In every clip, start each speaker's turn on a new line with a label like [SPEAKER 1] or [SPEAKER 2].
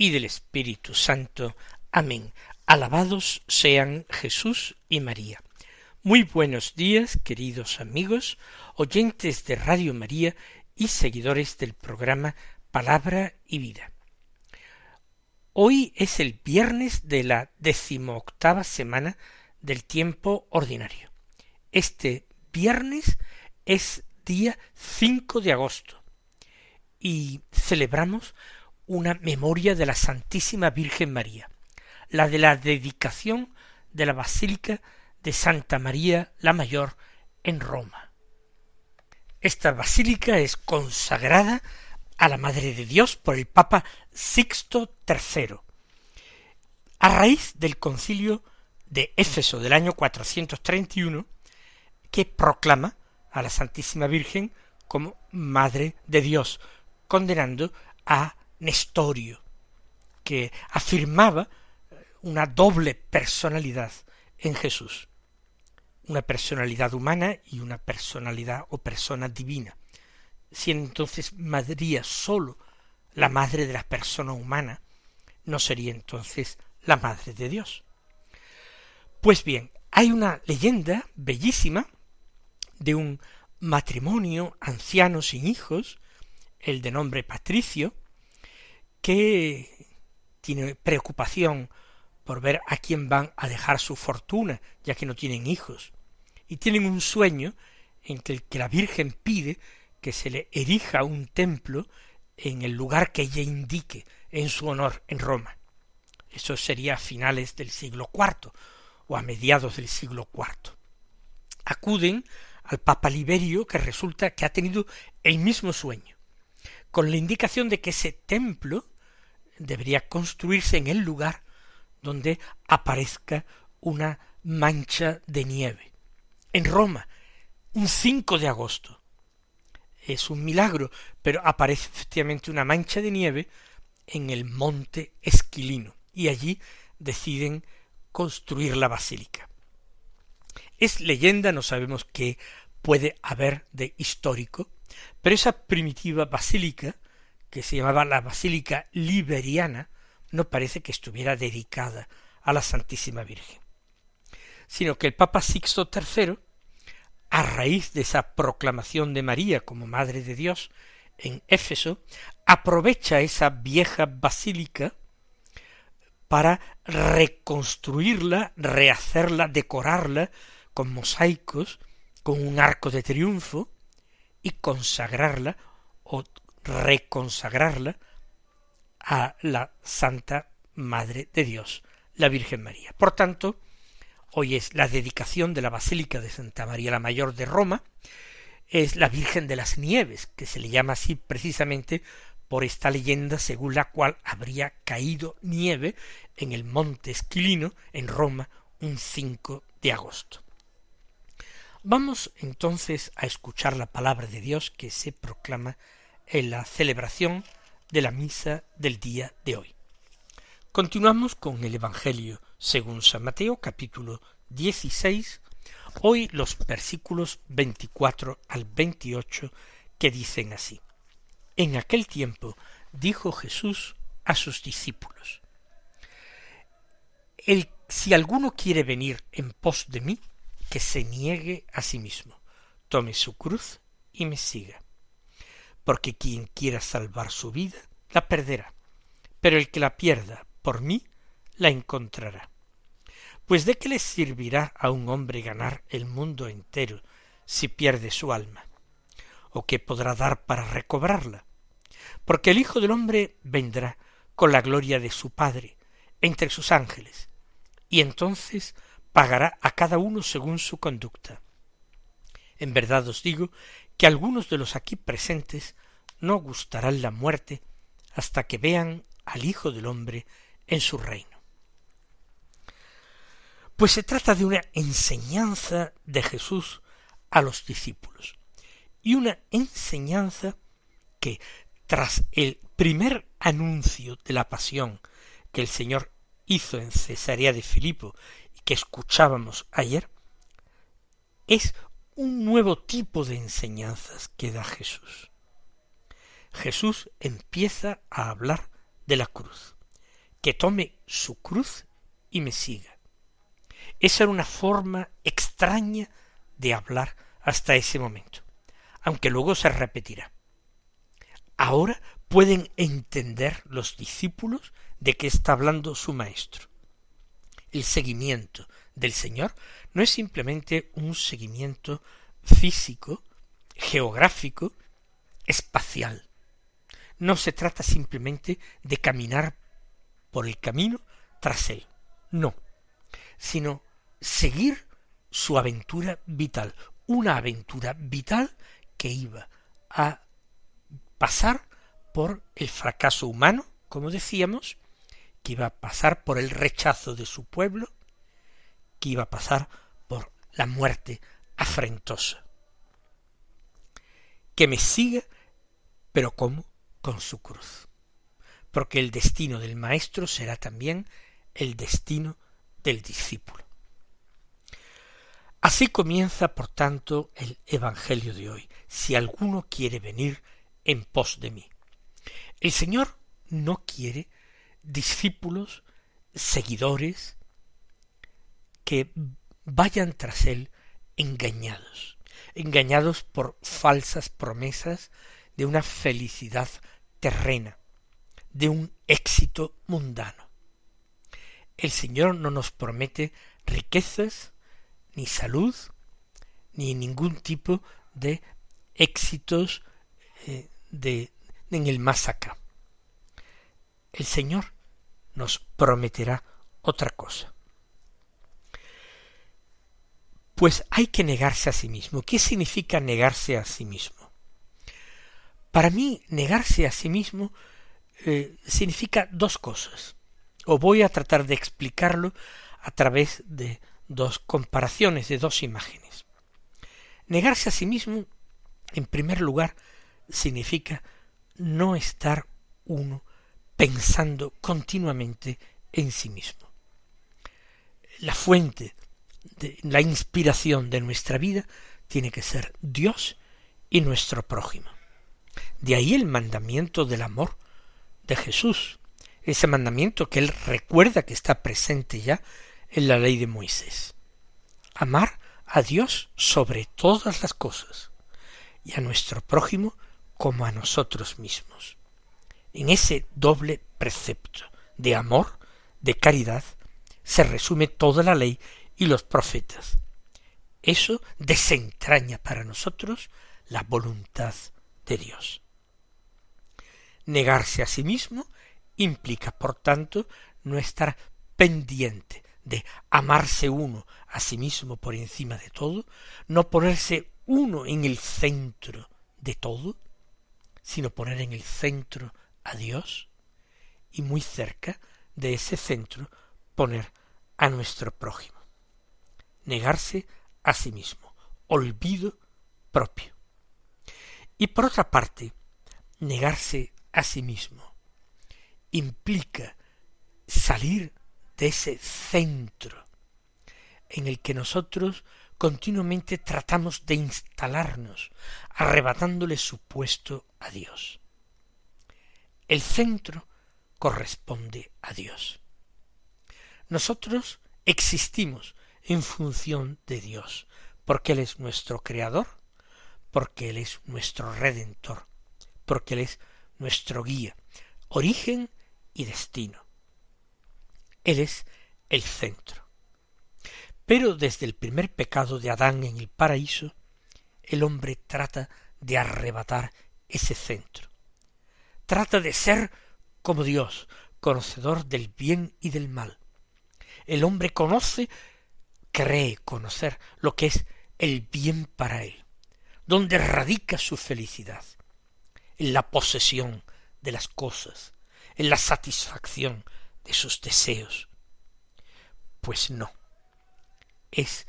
[SPEAKER 1] y del Espíritu Santo. Amén. Alabados sean Jesús y María. Muy buenos días, queridos amigos, oyentes de Radio María y seguidores del programa Palabra y Vida. Hoy es el viernes de la decimoctava semana del tiempo ordinario. Este viernes es día 5 de agosto y celebramos una memoria de la Santísima Virgen María, la de la dedicación de la Basílica de Santa María la Mayor en Roma. Esta basílica es consagrada a la Madre de Dios por el Papa Sixto III, a raíz del concilio de Éfeso del año 431, que proclama a la Santísima Virgen como Madre de Dios, condenando a Nestorio, que afirmaba una doble personalidad en Jesús, una personalidad humana y una personalidad o persona divina, siendo entonces María sólo la madre de la persona humana, no sería entonces la madre de Dios. Pues bien, hay una leyenda bellísima de un matrimonio anciano sin hijos, el de nombre Patricio, que tiene preocupación por ver a quién van a dejar su fortuna, ya que no tienen hijos, y tienen un sueño en que, el que la Virgen pide que se le erija un templo en el lugar que ella indique en su honor en Roma. Eso sería a finales del siglo IV o a mediados del siglo IV. Acuden al Papa Liberio, que resulta que ha tenido el mismo sueño con la indicación de que ese templo debería construirse en el lugar donde aparezca una mancha de nieve. En Roma, un 5 de agosto. Es un milagro, pero aparece efectivamente una mancha de nieve en el monte Esquilino, y allí deciden construir la basílica. Es leyenda, no sabemos qué puede haber de histórico, pero esa primitiva basílica, que se llamaba la Basílica Liberiana, no parece que estuviera dedicada a la Santísima Virgen, sino que el Papa Sixto III, a raíz de esa proclamación de María como Madre de Dios en Éfeso, aprovecha esa vieja basílica para reconstruirla, rehacerla, decorarla con mosaicos, con un arco de triunfo, y consagrarla reconsagrarla a la Santa Madre de Dios, la Virgen María. Por tanto, hoy es la dedicación de la Basílica de Santa María la Mayor de Roma, es la Virgen de las Nieves, que se le llama así precisamente por esta leyenda según la cual habría caído nieve en el monte Esquilino, en Roma, un 5 de agosto. Vamos entonces a escuchar la palabra de Dios que se proclama en la celebración de la misa del día de hoy. Continuamos con el Evangelio según San Mateo capítulo 16, hoy los versículos 24 al 28 que dicen así. En aquel tiempo dijo Jesús a sus discípulos, El si alguno quiere venir en pos de mí, que se niegue a sí mismo, tome su cruz y me siga. Porque quien quiera salvar su vida, la perderá, pero el que la pierda por mí, la encontrará. Pues de qué le servirá a un hombre ganar el mundo entero si pierde su alma? ¿O qué podrá dar para recobrarla? Porque el Hijo del hombre vendrá con la gloria de su Padre entre sus ángeles, y entonces pagará a cada uno según su conducta. En verdad os digo que algunos de los aquí presentes no gustarán la muerte hasta que vean al Hijo del hombre en su reino. Pues se trata de una enseñanza de Jesús a los discípulos y una enseñanza que tras el primer anuncio de la pasión que el Señor hizo en Cesarea de Filipo y que escuchábamos ayer, es un nuevo tipo de enseñanzas que da Jesús. Jesús empieza a hablar de la cruz, que tome su cruz y me siga. Esa era una forma extraña de hablar hasta ese momento, aunque luego se repetirá. Ahora pueden entender los discípulos de qué está hablando su maestro. El seguimiento del Señor no es simplemente un seguimiento físico, geográfico, espacial. No se trata simplemente de caminar por el camino tras él, no, sino seguir su aventura vital, una aventura vital que iba a pasar por el fracaso humano, como decíamos, que iba a pasar por el rechazo de su pueblo, que iba a pasar la muerte afrentosa. Que me siga, pero ¿cómo? Con su cruz. Porque el destino del maestro será también el destino del discípulo. Así comienza, por tanto, el Evangelio de hoy. Si alguno quiere venir en pos de mí. El Señor no quiere discípulos, seguidores, que vayan tras él engañados, engañados por falsas promesas de una felicidad terrena, de un éxito mundano. El Señor no nos promete riquezas, ni salud, ni ningún tipo de éxitos eh, de en el más acá. El Señor nos prometerá otra cosa. Pues hay que negarse a sí mismo. ¿Qué significa negarse a sí mismo? Para mí, negarse a sí mismo eh, significa dos cosas. O voy a tratar de explicarlo a través de dos comparaciones, de dos imágenes. Negarse a sí mismo, en primer lugar, significa no estar uno pensando continuamente en sí mismo. La fuente la inspiración de nuestra vida tiene que ser Dios y nuestro prójimo. De ahí el mandamiento del amor de Jesús, ese mandamiento que él recuerda que está presente ya en la ley de Moisés. Amar a Dios sobre todas las cosas y a nuestro prójimo como a nosotros mismos. En ese doble precepto de amor, de caridad, se resume toda la ley y los profetas. Eso desentraña para nosotros la voluntad de Dios. Negarse a sí mismo implica, por tanto, no estar pendiente de amarse uno a sí mismo por encima de todo, no ponerse uno en el centro de todo, sino poner en el centro a Dios y muy cerca de ese centro poner a nuestro prójimo. Negarse a sí mismo, olvido propio. Y por otra parte, negarse a sí mismo implica salir de ese centro en el que nosotros continuamente tratamos de instalarnos, arrebatándole su puesto a Dios. El centro corresponde a Dios. Nosotros existimos en función de Dios, porque Él es nuestro Creador, porque Él es nuestro Redentor, porque Él es nuestro guía, origen y destino. Él es el centro. Pero desde el primer pecado de Adán en el paraíso, el hombre trata de arrebatar ese centro. Trata de ser como Dios, conocedor del bien y del mal. El hombre conoce, cree conocer lo que es el bien para él, donde radica su felicidad, en la posesión de las cosas, en la satisfacción de sus deseos. Pues no. Es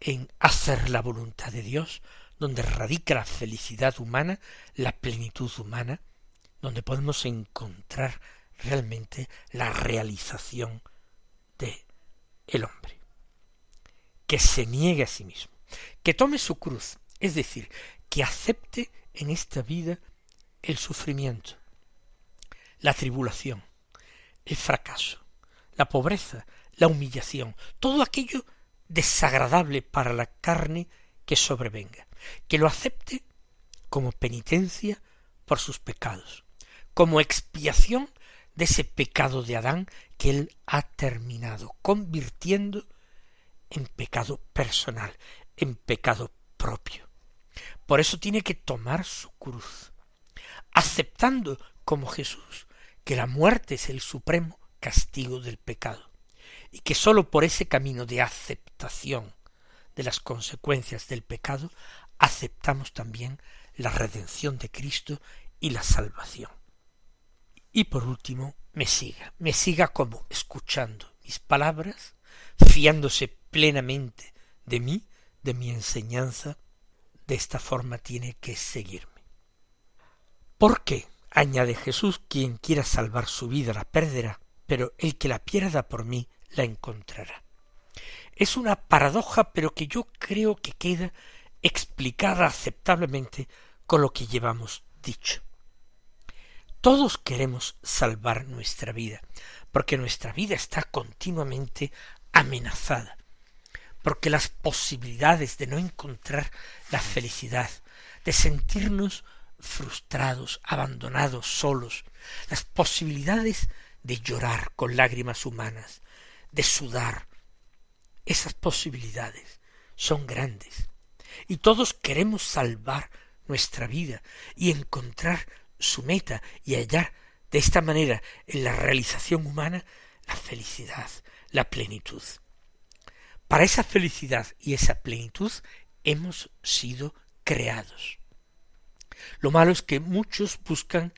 [SPEAKER 1] en hacer la voluntad de Dios donde radica la felicidad humana, la plenitud humana, donde podemos encontrar realmente la realización de el hombre. Que se niegue a sí mismo, que tome su cruz, es decir, que acepte en esta vida el sufrimiento, la tribulación, el fracaso, la pobreza, la humillación, todo aquello desagradable para la carne que sobrevenga, que lo acepte como penitencia por sus pecados, como expiación de ese pecado de Adán que él ha terminado convirtiendo en pecado personal, en pecado propio. Por eso tiene que tomar su cruz, aceptando como Jesús que la muerte es el supremo castigo del pecado, y que sólo por ese camino de aceptación de las consecuencias del pecado aceptamos también la redención de Cristo y la salvación. Y por último, me siga, me siga como escuchando mis palabras, fiándose plenamente de mí, de mi enseñanza, de esta forma tiene que seguirme. ¿Por qué? añade Jesús, quien quiera salvar su vida la perderá, pero el que la pierda por mí la encontrará. Es una paradoja, pero que yo creo que queda explicada aceptablemente con lo que llevamos dicho. Todos queremos salvar nuestra vida, porque nuestra vida está continuamente amenazada, porque las posibilidades de no encontrar la felicidad, de sentirnos frustrados, abandonados, solos, las posibilidades de llorar con lágrimas humanas, de sudar, esas posibilidades son grandes. Y todos queremos salvar nuestra vida y encontrar su meta y hallar de esta manera en la realización humana la felicidad, la plenitud. Para esa felicidad y esa plenitud hemos sido creados. Lo malo es que muchos buscan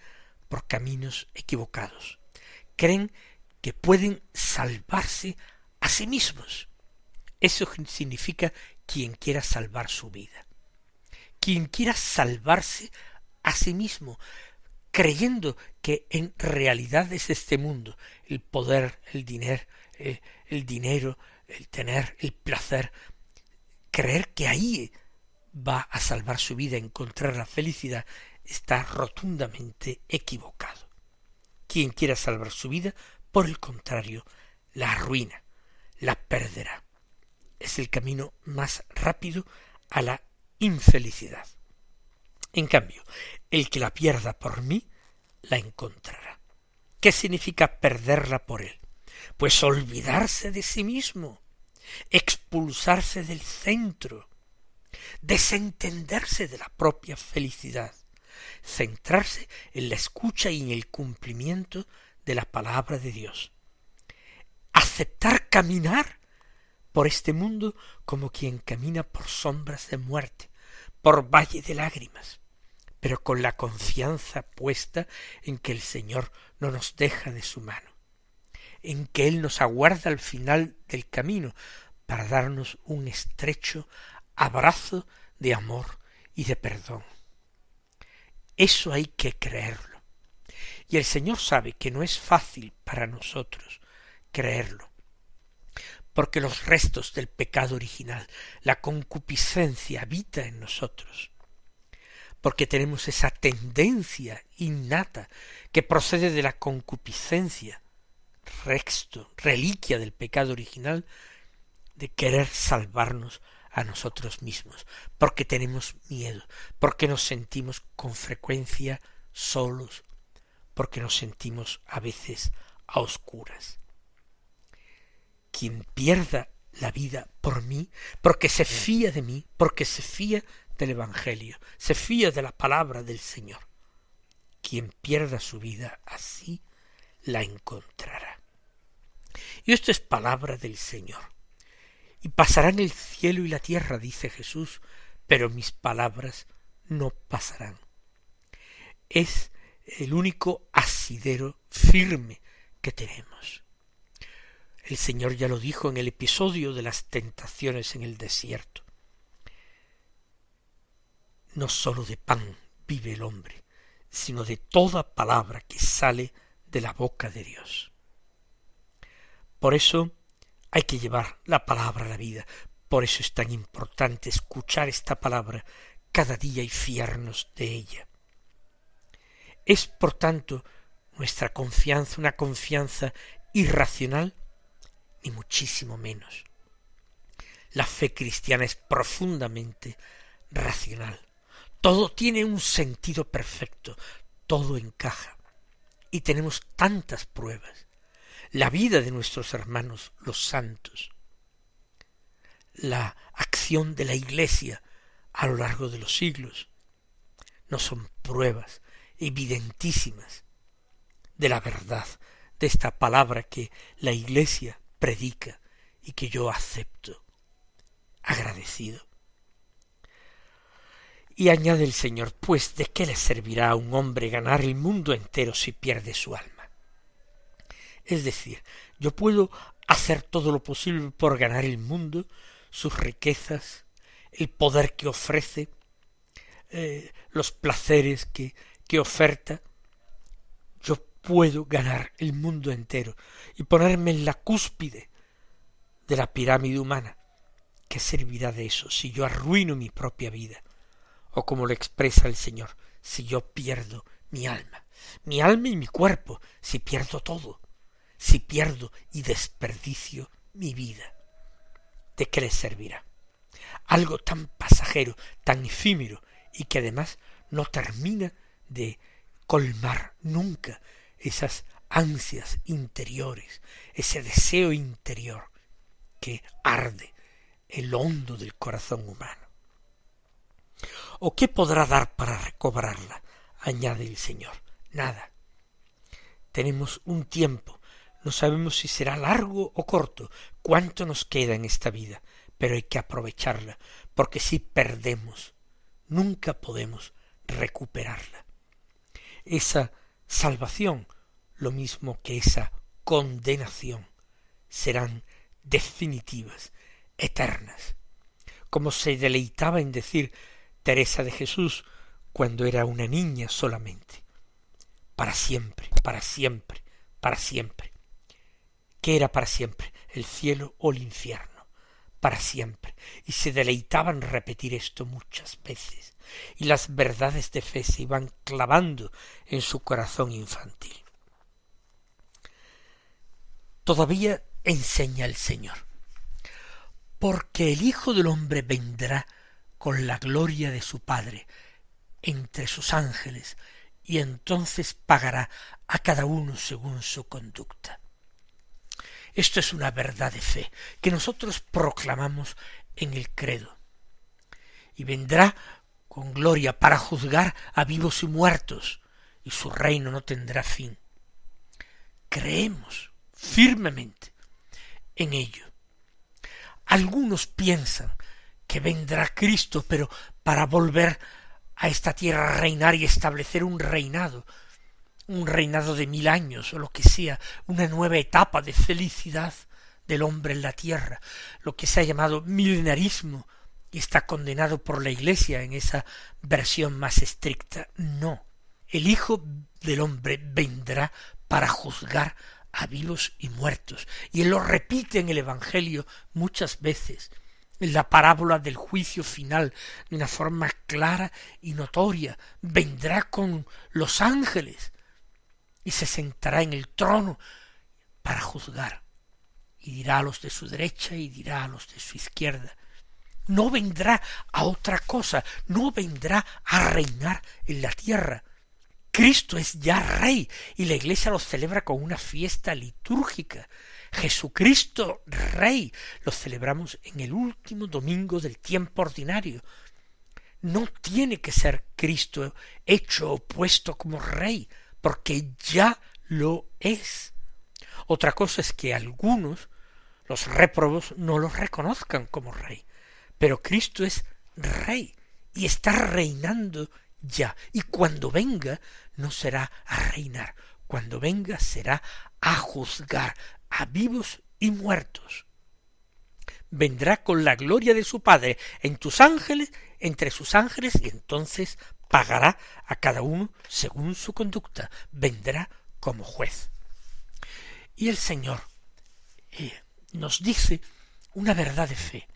[SPEAKER 1] por caminos equivocados. Creen que pueden salvarse a sí mismos. Eso significa quien quiera salvar su vida. Quien quiera salvarse a sí mismo, creyendo que en realidad es este mundo, el poder, el dinero, el, el dinero, el tener, el placer, creer que ahí va a salvar su vida, encontrar la felicidad, está rotundamente equivocado. Quien quiera salvar su vida, por el contrario, la arruina, la perderá. Es el camino más rápido a la infelicidad. En cambio, el que la pierda por mí, la encontrará. ¿Qué significa perderla por él? Pues olvidarse de sí mismo, expulsarse del centro, desentenderse de la propia felicidad, centrarse en la escucha y en el cumplimiento de la palabra de Dios, aceptar caminar por este mundo como quien camina por sombras de muerte, por valle de lágrimas, pero con la confianza puesta en que el Señor no nos deja de su mano, en que Él nos aguarda al final del camino para darnos un estrecho abrazo de amor y de perdón. Eso hay que creerlo. Y el Señor sabe que no es fácil para nosotros creerlo, porque los restos del pecado original, la concupiscencia habita en nosotros, porque tenemos esa tendencia innata que procede de la concupiscencia, resto, reliquia del pecado original, de querer salvarnos a nosotros mismos, porque tenemos miedo, porque nos sentimos con frecuencia solos, porque nos sentimos a veces a oscuras. Quien pierda la vida por mí, porque se fía de mí, porque se fía del Evangelio, se fía de la palabra del Señor. Quien pierda su vida así, la encontrará. Y esto es palabra del Señor. Y pasarán el cielo y la tierra, dice Jesús, pero mis palabras no pasarán. Es el único asidero firme que tenemos. El Señor ya lo dijo en el episodio de las tentaciones en el desierto. No sólo de pan vive el hombre, sino de toda palabra que sale de la boca de Dios. Por eso hay que llevar la palabra a la vida, por eso es tan importante escuchar esta palabra cada día y fiarnos de ella. Es, por tanto, nuestra confianza una confianza irracional, ni muchísimo menos. La fe cristiana es profundamente racional. Todo tiene un sentido perfecto, todo encaja. Y tenemos tantas pruebas. La vida de nuestros hermanos, los santos. La acción de la Iglesia a lo largo de los siglos. No son pruebas evidentísimas de la verdad de esta palabra que la Iglesia predica y que yo acepto agradecido. Y añade el Señor, pues ¿de qué le servirá a un hombre ganar el mundo entero si pierde su alma? Es decir, yo puedo hacer todo lo posible por ganar el mundo, sus riquezas, el poder que ofrece, eh, los placeres que, que oferta, yo puedo ganar el mundo entero y ponerme en la cúspide de la pirámide humana. ¿Qué servirá de eso si yo arruino mi propia vida? o como lo expresa el Señor, si yo pierdo mi alma, mi alma y mi cuerpo, si pierdo todo, si pierdo y desperdicio mi vida, ¿de qué le servirá? Algo tan pasajero, tan efímero, y que además no termina de colmar nunca esas ansias interiores, ese deseo interior que arde el hondo del corazón humano. ¿O qué podrá dar para recobrarla? añade el Señor. Nada. Tenemos un tiempo, no sabemos si será largo o corto, cuánto nos queda en esta vida, pero hay que aprovecharla, porque si perdemos, nunca podemos recuperarla. Esa salvación, lo mismo que esa condenación, serán definitivas, eternas. Como se deleitaba en decir Teresa de Jesús cuando era una niña solamente. Para siempre, para siempre, para siempre. ¿Qué era para siempre? ¿El cielo o el infierno? Para siempre. Y se deleitaban repetir esto muchas veces. Y las verdades de fe se iban clavando en su corazón infantil. Todavía enseña el Señor. Porque el Hijo del hombre vendrá con la gloria de su Padre entre sus ángeles, y entonces pagará a cada uno según su conducta. Esto es una verdad de fe que nosotros proclamamos en el credo. Y vendrá con gloria para juzgar a vivos y muertos, y su reino no tendrá fin. Creemos firmemente en ello. Algunos piensan que vendrá Cristo, pero para volver a esta tierra a reinar y establecer un reinado, un reinado de mil años o lo que sea, una nueva etapa de felicidad del hombre en la tierra, lo que se ha llamado milenarismo y está condenado por la Iglesia en esa versión más estricta. No, el Hijo del hombre vendrá para juzgar a vivos y muertos, y él lo repite en el Evangelio muchas veces, la parábola del juicio final de una forma clara y notoria. Vendrá con los ángeles y se sentará en el trono para juzgar. Y dirá a los de su derecha y dirá a los de su izquierda. No vendrá a otra cosa, no vendrá a reinar en la tierra. Cristo es ya rey y la iglesia lo celebra con una fiesta litúrgica Jesucristo Rey. Lo celebramos en el último domingo del tiempo ordinario. No tiene que ser Cristo hecho o puesto como Rey, porque ya lo es. Otra cosa es que algunos, los réprobos, no lo reconozcan como Rey. Pero Cristo es Rey y está reinando ya. Y cuando venga, no será a reinar. Cuando venga será a juzgar, a vivos y muertos. Vendrá con la gloria de su Padre en tus ángeles, entre sus ángeles, y entonces pagará a cada uno según su conducta. Vendrá como juez. Y el Señor eh, nos dice una verdad de fe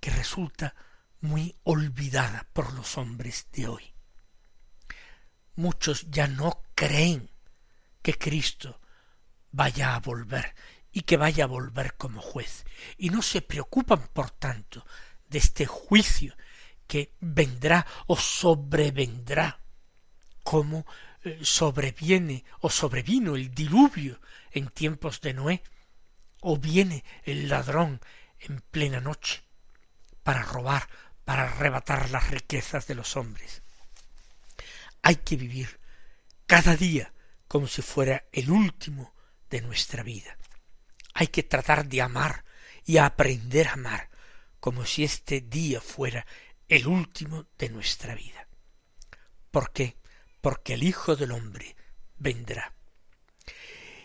[SPEAKER 1] que resulta muy olvidada por los hombres de hoy. Muchos ya no creen que Cristo vaya a volver y que vaya a volver como juez, y no se preocupan, por tanto, de este juicio que vendrá o sobrevendrá, como eh, sobreviene o sobrevino el diluvio en tiempos de Noé, o viene el ladrón en plena noche para robar, para arrebatar las riquezas de los hombres. Hay que vivir cada día como si fuera el último de nuestra vida. Hay que tratar de amar y aprender a amar como si este día fuera el último de nuestra vida. ¿Por qué? Porque el Hijo del Hombre vendrá.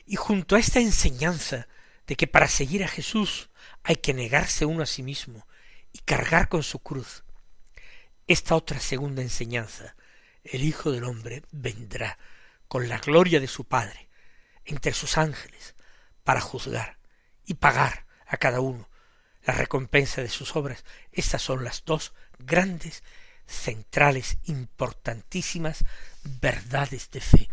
[SPEAKER 1] Y junto a esta enseñanza de que para seguir a Jesús hay que negarse uno a sí mismo y cargar con su cruz, esta otra segunda enseñanza, el Hijo del Hombre vendrá con la gloria de su Padre entre sus ángeles para juzgar y pagar a cada uno la recompensa de sus obras. Estas son las dos grandes, centrales, importantísimas verdades de fe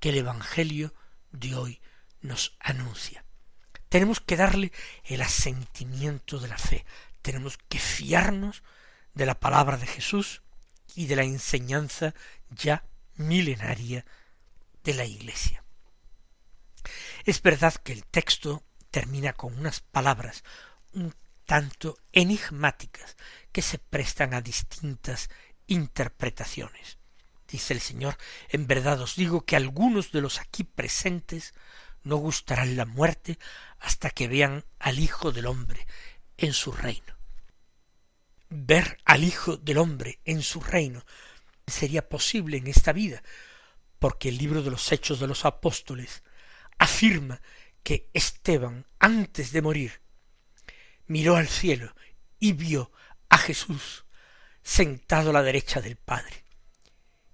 [SPEAKER 1] que el Evangelio de hoy nos anuncia. Tenemos que darle el asentimiento de la fe, tenemos que fiarnos de la palabra de Jesús y de la enseñanza ya milenaria de la Iglesia. Es verdad que el texto termina con unas palabras un tanto enigmáticas que se prestan a distintas interpretaciones. Dice el Señor, en verdad os digo que algunos de los aquí presentes no gustarán la muerte hasta que vean al Hijo del hombre en su reino. Ver al Hijo del hombre en su reino sería posible en esta vida, porque el libro de los Hechos de los Apóstoles afirma que Esteban, antes de morir, miró al cielo y vio a Jesús sentado a la derecha del Padre.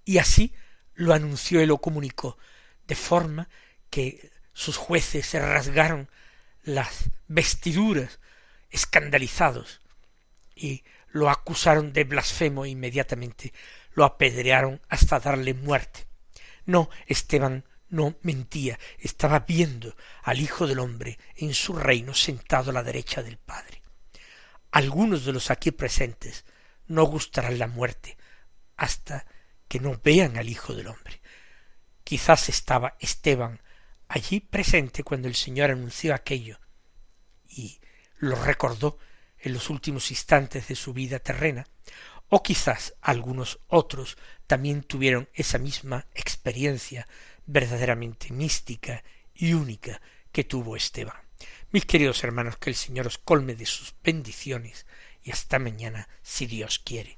[SPEAKER 1] Y así lo anunció y lo comunicó, de forma que sus jueces se rasgaron las vestiduras escandalizados y lo acusaron de blasfemo e inmediatamente lo apedrearon hasta darle muerte. No, Esteban no mentía, estaba viendo al Hijo del hombre en su reino sentado a la derecha del Padre. Algunos de los aquí presentes no gustarán la muerte hasta que no vean al Hijo del hombre. Quizás estaba Esteban allí presente cuando el Señor anunció aquello y lo recordó en los últimos instantes de su vida terrena, o quizás algunos otros también tuvieron esa misma experiencia verdaderamente mística y única que tuvo Esteban. Mis queridos hermanos, que el Señor os colme de sus bendiciones y hasta mañana, si Dios quiere.